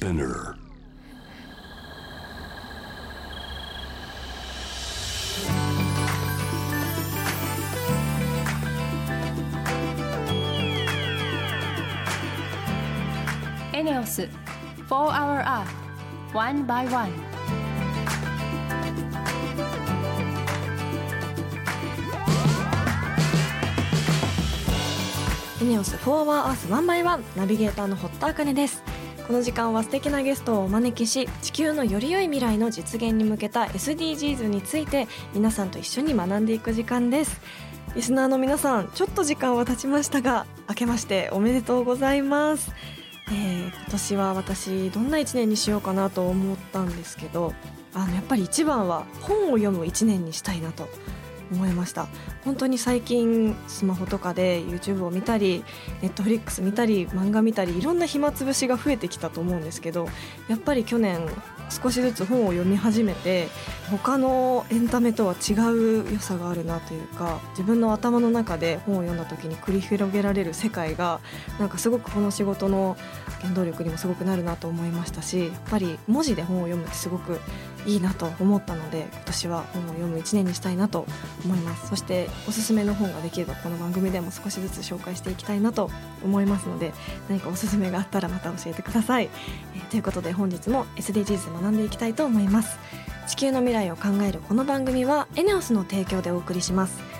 Spinner. Eneos, four hour エスフ our Earth One by One ナビゲーターの堀田茜です。この時間は素敵なゲストをお招きし地球のより良い未来の実現に向けた SDGs について皆さんと一緒に学んでいく時間です。リスナーの皆さんちょっと時間は経ちましたが明けましておめでとうございます、えー今年は私どんな1年にしようかなと思ったんですけどあのやっぱり一番は本を読む1年にしたいなと思いました。本当に最近スマホとかで YouTube を見たり Netflix 見たり漫画見たりいろんな暇つぶしが増えてきたと思うんですけどやっぱり去年少しずつ本を読み始めて他のエンタメとは違う良さがあるなというか自分の頭の中で本を読んだ時に繰り広げられる世界がなんかすごくこの仕事の原動力にもすごくなるなと思いましたしやっぱり文字で本を読むってすごくいいなと思ったので今年は本を読む1年にしたいなと思います。そしておすすめの本ができればこの番組でも少しずつ紹介していきたいなと思いますので何かおすすめがあったらまた教えてください、えーということで本日も SDGs 学んでいきたいと思います。地球の未来を考えるこの番組はエネオスの提供でお送りします。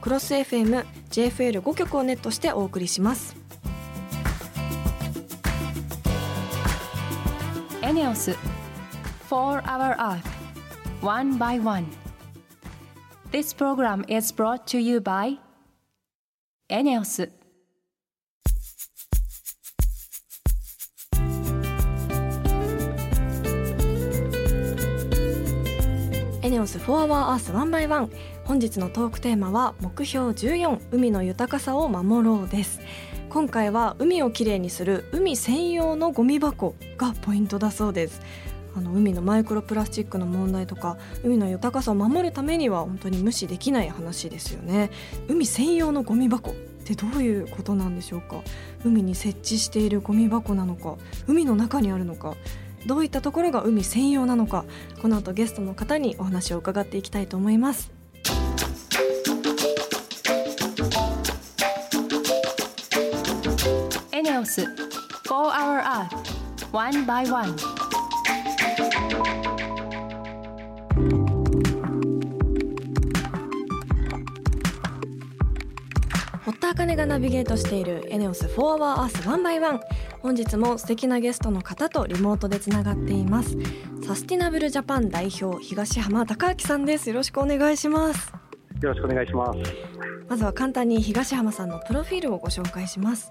クロス FM JFL5 曲をネットしてお送りします ENEOS 4 Hour Earth One by One This program is brought to you by エネオス4 Hour Earth 1 by 1本日のトークテーマは目標14海の豊かさを守ろうです。今回は海をきれいにする海専用のゴミ箱がポイントだそうです。あの海のマイクロプラスチックの問題とか海の豊かさを守るためには本当に無視できない話ですよね。海専用のゴミ箱ってどういうことなんでしょうか？海に設置しているゴミ箱なのか？海の中にあるのか？どういったところが海専用なのかこの後ゲストの方にお話を伺っていきたいと思います。エネオス4 Hour Earth One by One 堀田茜がナビゲートしているエネオス4 Hour Earth 1 by 1本日も素敵なゲストの方とリモートでつながっています。サスティナブルジャパン代表東浜孝明さんです。よろしくお願いします。よろしくお願いします。まずは簡単に東浜さんのプロフィールをご紹介します。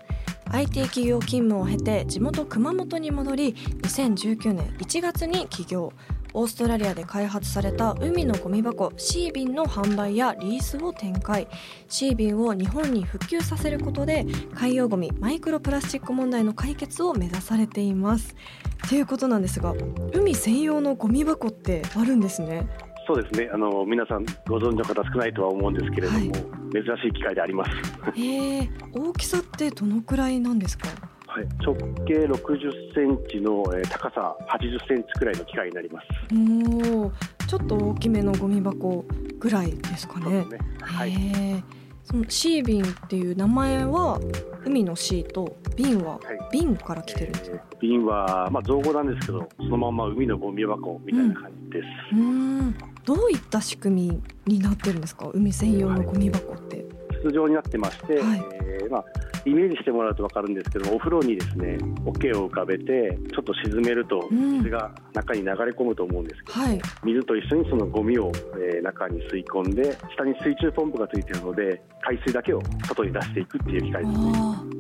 IT 企業勤務を経て地元熊本に戻り2019年1月に起業オーストラリアで開発された海のゴミ箱シービンの販売やリースを展開。シービンを日本に普及させることで海洋ゴミマイクロプラスチック問題の解決を目指されています。ということなんですが海専用のゴミ箱ってあるんですね。そうですね。あの皆さんご存知の方少ないとは思うんですけれども、はい。珍しい機会であります。へえ大きさってどのくらいなんですか？はい。直径60センチの、えー高さ80センチくらいの機械になります。おおちょっと大きめのゴミ箱ぐらいですかねね。はい。へえそのシービンっていう名前は海のシーと瓶ははい瓶から来てるんですねえー瓶はまあ造語なんですけど、そのまま海のゴミ箱みたいな感じです。うーんどういった仕組みになってるんですか？海専用のゴミ箱って、筒状になってまして、はいえーまあイメージしてもらうと分かるんですけどお風呂にですね桶を浮かべてちょっと沈めるとうん。水が中に流れ込むと思うんですけど、はい。水と一緒にそのゴミを、えー中に吸い込んで下に水中ポンプがついているので海水だけを外に出していくっていう機械ですね。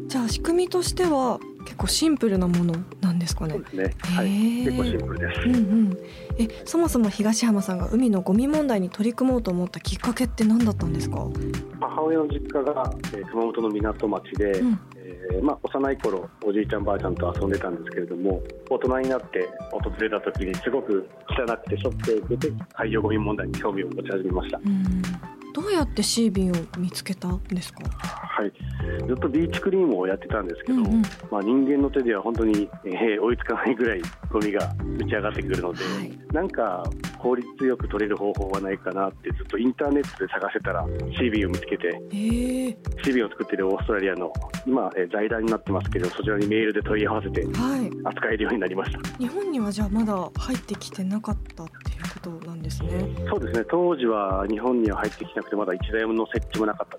じゃあ仕組みとしては結構シンプルなものなんですかねそうですね。はい。結構シンプルです。うんうんえそもそも東浜さんが海のゴミ問題に取り組もうと思ったきっかけって何だったんですか、母親の実家が、えー熊本の港町で、うんえーまあ、幼い頃おじいちゃんばあちゃんと遊んでたんですけれども大人になって訪れた時にすごく汚くてショックを受けて海洋ゴミ問題に興味を持ち始めました。うんどうやってシービンを見つけたんですか、はい、ずっとビーチクリーンをやってたんですけど、うんうん。まあ、人間の手では本当に、えー追いつかないぐらいゴミが打ち上がってくるので、はい。なんか効率よく取れる方法はないかなってずっとインターネットで探してたら CB を見つけてえー、CB を作っているオーストラリアの今、えー財団になってますけどそちらにメールで問い合わせてはい。扱えるようになりました。日本にはじゃあまだ入ってきてなかったっていうことなんですね。そうですね。当時は日本には入ってきなくてまだ一台もの設置もなかった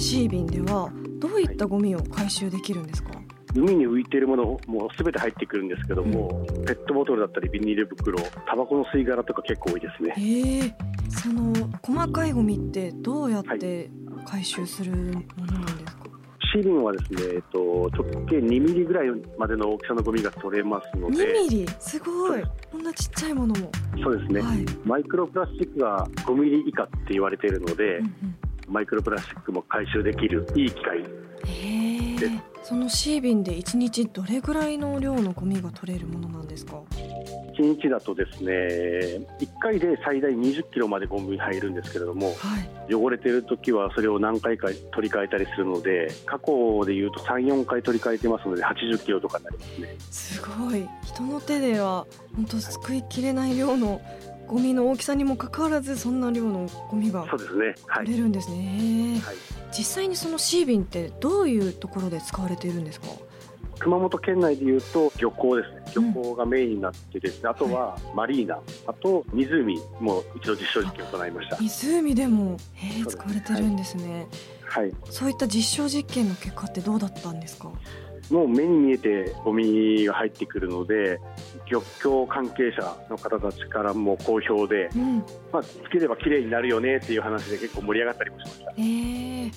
シービンではどういったゴミを回収できるんですか、海に浮いているものもすべて入ってくるんですけども、ペットボトルだったりビニール袋タバコの吸い殻とか結構多いですね。えー、その細かいゴミってどうやって回収するものなんですか、シーリンはですね、えっと、直径2ミリぐらいまでの大きさのゴミが取れますので。2ミリ？すごい。こんなちっちゃいものも、そうですね、はい、マイクロプラスチックが5ミリ以下って言われているので、うんうんマイクロプラスチックも回収できるいい機械。へえ。そのシービンで1日どれぐらいの量のゴミが取れるものなんですか？1日だとですね1回で最大20キロまでゴミ入るんですけれどもはい。汚れてる時はそれを何回か取り替えたりするので過去でいうと34回取り替えてますので80キロとかになりますね。すごい。人の手では本当救いきれない量のゴミの大きさにもかかわらずそんな量のゴミが取れるんですね、実際にそのシービンってどういうところで使われているんですか？熊本県内でいうと漁港ですね。うん。漁港がメインになってですね、あとはマリーナ。あと湖も一度実証実験を行いました。湖でも、えー、使われてるんですね、はい。そういった実証実験の結果ってどうだったんですか？もう目に見えてゴミが入ってくるので漁協関係者の方たちからも好評で、うん。まあ、つければ綺麗になるよねっていう話で結構盛り上がったりもしました。えー、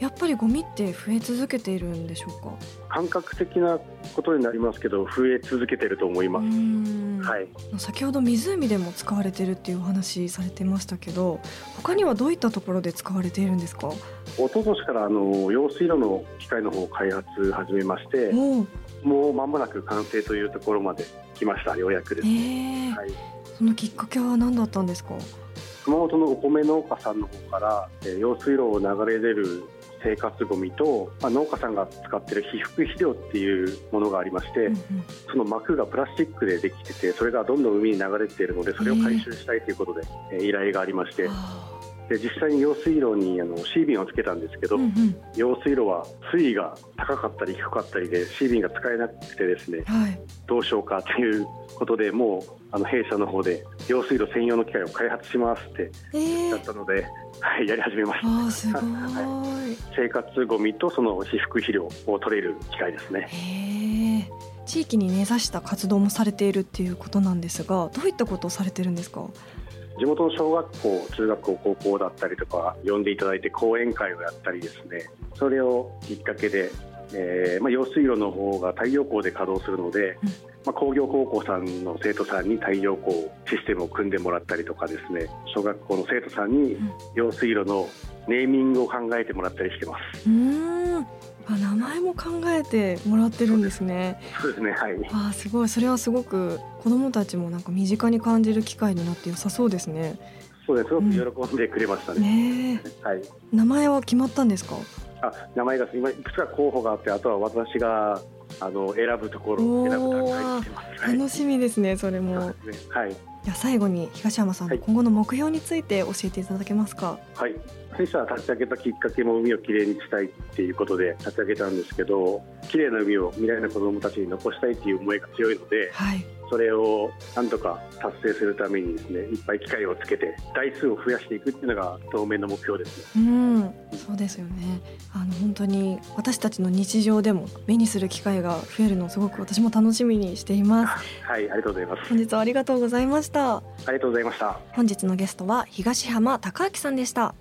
やっぱりゴミって増え続けているんでしょうか？感覚的なことになりますけど増え続けてると思いうまーす、ん。はい、先ほど湖でも使われてるっていうお話されてましたけど他にはどういったところで使われているんですか？一昨年からあの用水路の機械の方を開発始めましてもう間もなく完成というところまで来ましたようやくです、え。ーはい、そのきっかけは何だったんですか？熊本のお米農家さんの方から、えー用水路を流れ出る生活ごみと、まあ、農家さんが使っている被覆肥料っていうものがありまして、うんうん。その膜がプラスチックでできててそれがどんどん海に流れているのでそれを回収したいということで、えー依頼がありまして。あで実際に用水路にあのシービンをつけたんですけど、ーうんうん。用水路は水位が高かったり低かったりでシービンが使えなくてですねはい。どうしようかということでもうあの弊社の方で用水路専用の機械を開発しますってえー。だったので、はい、やり始めました。あーすご い、生活ゴミとその被覆肥料を取れる機械ですね。へえ地域に根ざした活動もされているっていうことなんですがどういったことをされてるんですか？地元の小学校中学校高校だったりとか呼んでいただいて講演会をやったりですねそれをきっかけで、えーまあ、用水路の方が太陽光で稼働するので、うん。まあ、工業高校さんの生徒さんに太陽光システムを組んでもらったりとかですね小学校の生徒さんにうん。用水路のネーミングを考えてもらったりしてます。うーんあ名前も考えてもらってるんですね。そうですねはい。あーすごい。それはすごく子どもたちもなんか身近に感じる機会になって良さそうですね。そうですすごく喜んでくれましたね、ねえ。はい。名前は決まったんですか？あ名前が今いくつか候補があってあとは私があの選ぶところを選ぶ段階にしてます。はい。楽しみですねそれも。ね。はいじゃあ最後に東山さんの今後の目標について教えていただけますか、はい、弊社は立ち上げたきっかけも海をきれいにしたいっていうことで立ち上げたんですけどきれいな海を未来の子どもたちに残したいっていう思いが強いのではいそそれをなんとか達成するためにですねいっぱい機械をつけて台数を増やしていくっていうのが当面の目標ですうんそうですよね。あの本当に私たちの日常でも目にする機会が増えるのをすごく私も楽しみにしています。はいありがとうございます。本日はありがとうございました。ありがとうございました。本日のゲストは東浜隆明さんでした。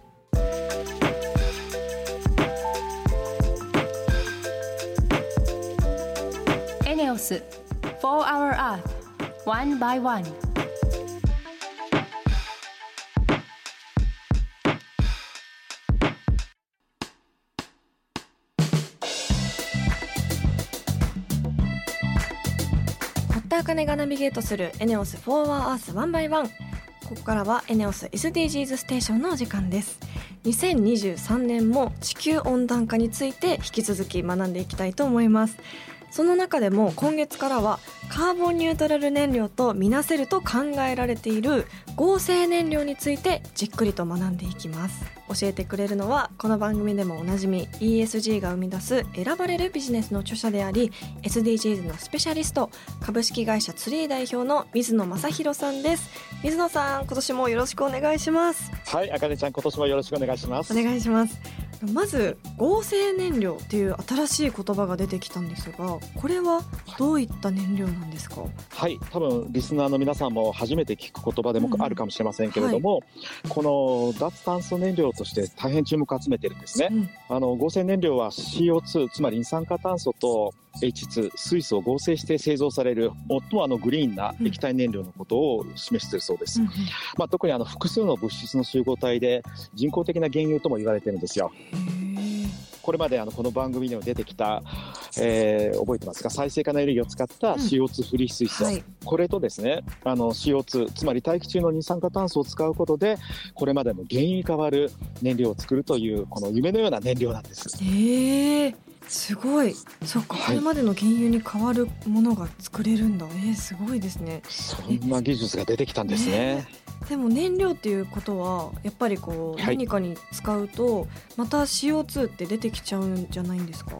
エネオス4 Hour Earth One by One. 堀田茜がナビゲートするエネオス4 Hour Earth One by One ここからはエネオス SDGs ステーションのお時間です。2023年も地球温暖化について引き続き学んでいきたいと思います。その中でも今月からはカーボンニュートラル燃料とみなせると考えられている合成燃料についてじっくりと学んでいきます。教えてくれるのはこの番組でもおなじみ ESG が生み出す選ばれるビジネスの著者であり SDGs のスペシャリスト株式会社ツリー代表の水野正弘さんです。水野さん今年もよろしくお願いします。はい、あかねちゃん、今年もよろしくお願いします。お願いします。まず合成燃料っていう新しい言葉が出てきたんですがこれはどういった燃料なんですか？はい、多分リスナーの皆さんも初めて聞く言葉でもあるかもしれませんけれども、この脱炭素燃料として大変注目を集めてるんですね。うんあの合成燃料は CO2 つまり二酸化炭素と H2 水素を合成して製造される最もあのグリーンな液体燃料のことを示しているそうです。うんまあ、特にあの複数の物質の集合体で人工的な原油とも言われてるんですよ。これまであのこの番組でも出てきた、えー覚えてますか？再生可能エネルギーを使った CO2 フリー水素、ーはい。これとですねあの CO2 つまり大気中の二酸化炭素を使うことでこれまでの原油に代わる燃料を作るというこの夢のような燃料なんです。えー、すごい。そっか、はい。これまでの原油に代わるものが作れるんだ。えー、すごいですね。そんな技術が出てきたんですね。でも燃料っていうことはやっぱりこう、はい。何かに使うとまた CO2 って出てきちゃうんじゃないんですか？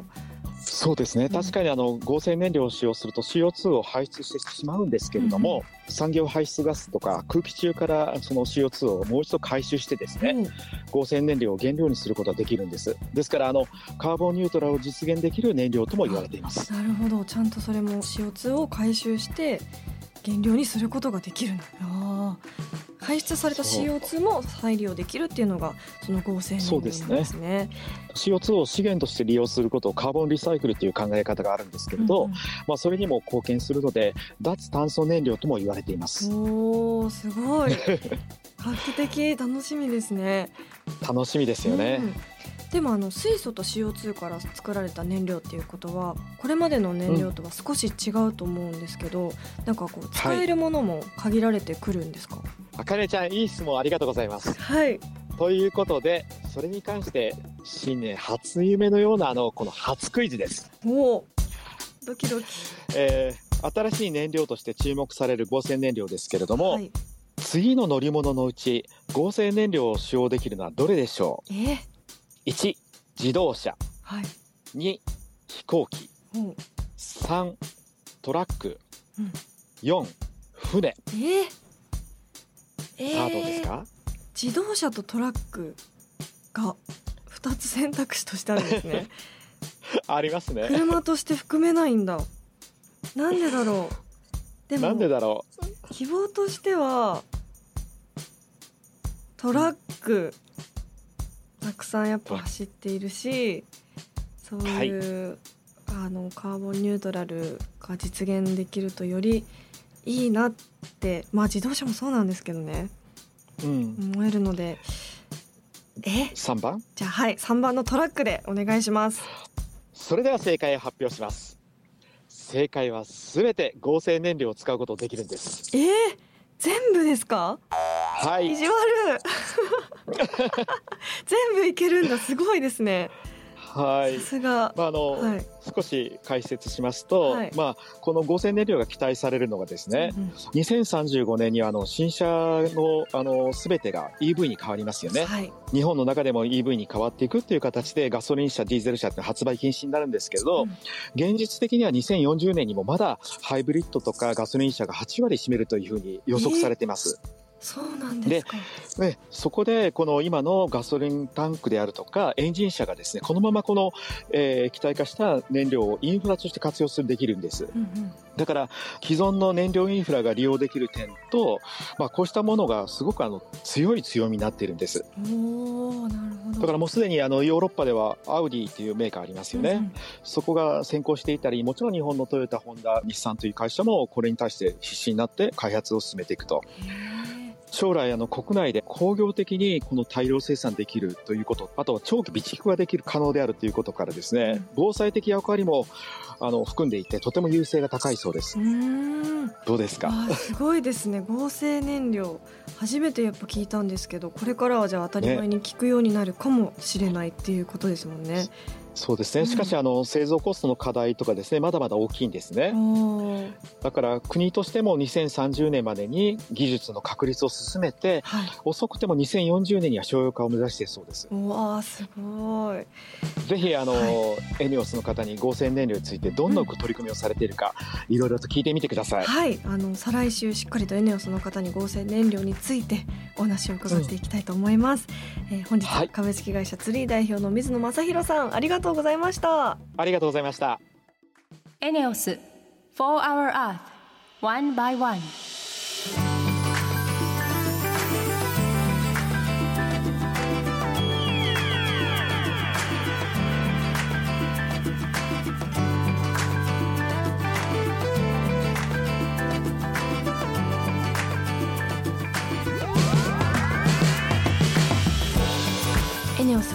そうですね。確かにあの合成燃料を使用すると CO2 を排出してしまうんですけれども、産業排出ガスとか空気中からその CO2 をもう一度回収してですね、うん。合成燃料を原料にすることができるんです。ですからあのカーボンニュートラルを実現できる燃料とも言われています。なるほど。ちゃんとそれも CO2 を回収して原料にすることができるんだ排出されたそう。CO2 も再利用できるっていうのがその合成燃料ですね。そうで CO2 を資源として利用することをカーボンリサイクルという考え方があるんですけれど、うんまあ、それにも貢献するので脱炭素燃料とも言われています。おーすごい。画期的楽しみですね。楽しみですよね、うん。でもあの水素と CO2 から作られた燃料っていうことはこれまでの燃料とは少し違うと思うんですけど、なんかこう使えるものも限られてくるんですか？あかねちゃんいい質問ありがとうございます。はい。ということでそれに関して新年初夢のようなあのこの初クイズです。おードキドキ。えー新しい燃料として注目される合成燃料ですけれども、はい。次の乗り物のうち合成燃料を使用できるのはどれでしょえ？ー、う1自動車。はい。2飛行機。おう3トラック、うん。4船。え？ー、えーさあどうですか、自動車とトラックが2つ選択肢としてあるんですね。ありますね。車として含めないんだ。なんでだろう？でもなんでだろ希望としてはトラックたくさんやっぱ走っているしそういう、あのカーボンニュートラルが実現できるとよりいいなってまあ自動車もそうなんですけどね。う、うん、思えるので。え？3番？じゃあはい。3番のトラックでお願いします。それでは正解を発表します。正解はすべて合成燃料を使うことができるんです。え？ー、全部ですか？はい。意地悪。全部いけるんだ。すごいですねはい。さすが。まああのはい。少し解説しますと、はい。まあ、この合成燃料が期待されるのがですね、うん2035年にはあの新車のあの全てが EV に変わりますよね。はい。日本の中でも EV に変わっていくっていう形でガソリン車、ディーゼル車って発売禁止になるんですけれど、うん。現実的には2040年にもまだハイブリッドとかガソリン車が8割占めるというふうに予測されています。そうなんですかでそこでこの今のガソリンタンクであるとかエンジン車がですねこのままこの、えー気体化した燃料をインフラとして活用するできるんです。うんうん。だから既存の燃料インフラが利用できる点と、まあ、こうしたものがすごくあの強い強みになっているんです。おーなるほど。だからもうすでにあのヨーロッパではアウディっていうメーカーありますよね、うんうん。そこが先行していたりもちろん日本のトヨタホンダ日産という会社もこれに対して必死になって開発を進めていくと。へ将来あの国内で工業的にこの大量生産できるということあとは長期備蓄ができる可能であるということからですね、うん。防災的役割もあの含んでいてとても優勢が高いそうです。ーうどうですか？すごいですね。合成燃料初めてやっぱ聞いたんですけどこれからはじゃあ当たり前に聞くようになるかもしれないっていうことですもんね。そうですうん。ねしかしあの製造コストの課題とかですねまだまだ大きいんですね。だから国としても2030年までに技術の確立を進めてはい。遅くても2040年には商用化を目指してそうです。うわーすごい。ぜひあの、はエネオスの方に合成燃料についてどんな取り組みをされているか、いろいろと聞いてみてください。はい。あの再来週しっかりとエネオスの方に合成燃料についてお話を伺っていきたいと思います、えー本日ははい。株式会社ツリー代表の水野正弘さんありがとうございましたありがとうございました。エネオス4 Hour Earth One by One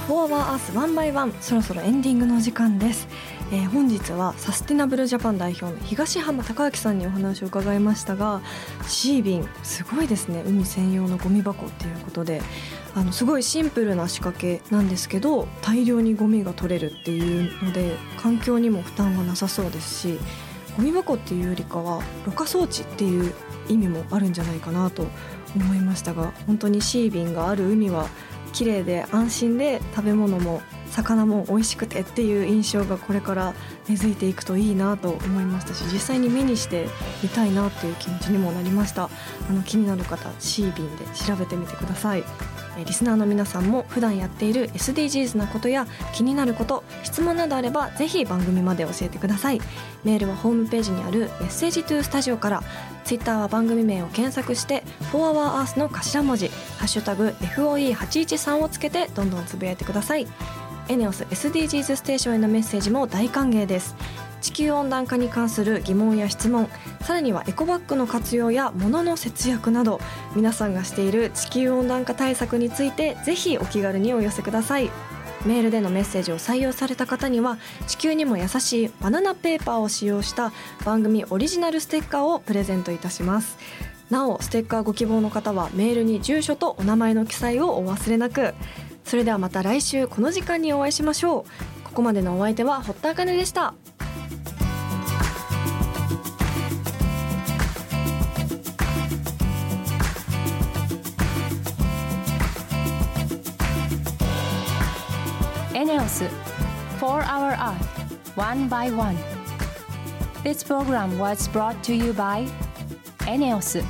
エネオス4 Hour Earth One by One そろそろエンディングの時間です、えー本日はサスティナブルジャパン代表の東浜孝明さんにお話を伺いましたがシービンすごいですね。海専用のゴミ箱っていうことで。あのすごいシンプルな仕掛けなんですけど大量にゴミが取れるっていうので環境にも負担がなさそうですしゴミ箱っていうよりかはろ過装置っていう意味もあるんじゃないかなと思いましたが本当にシービンがある海は綺麗で安心で食べ物も魚も美味しくてっていう印象がこれから根付いていくといいなと思いましたし実際に目にしてみたいなっていう気持ちにもなりました。あの気になる方シービンで調べてみてください。リスナーの皆さんも普段やっている SDGs なことや気になること質問などあればぜひ番組まで教えてください。メールはホームページにあるメッセージトゥースタジオからツイッターは番組名を検索して「4HourEarth」の頭文字「ハッシュタグ #FOE813」をつけてどんどんつぶやいてください。エネオス SDGs ステーションへのメッセージも大歓迎です。地球温暖化に関する疑問や質問さらにはエコバッグの活用や物の節約など皆さんがしている地球温暖化対策についてぜひお気軽にお寄せください。メールでのメッセージを採用された方には地球にも優しいバナナペーパーを使用した番組オリジナルステッカーをプレゼントいたします。なおステッカーご希望の方はメールに住所とお名前の記載をお忘れなく。それではまた来週この時間にお会いしましょう。ここまでのお相手は堀田茜でした。エネオス4 Hour Earth One by One This program was brought to you by エネオス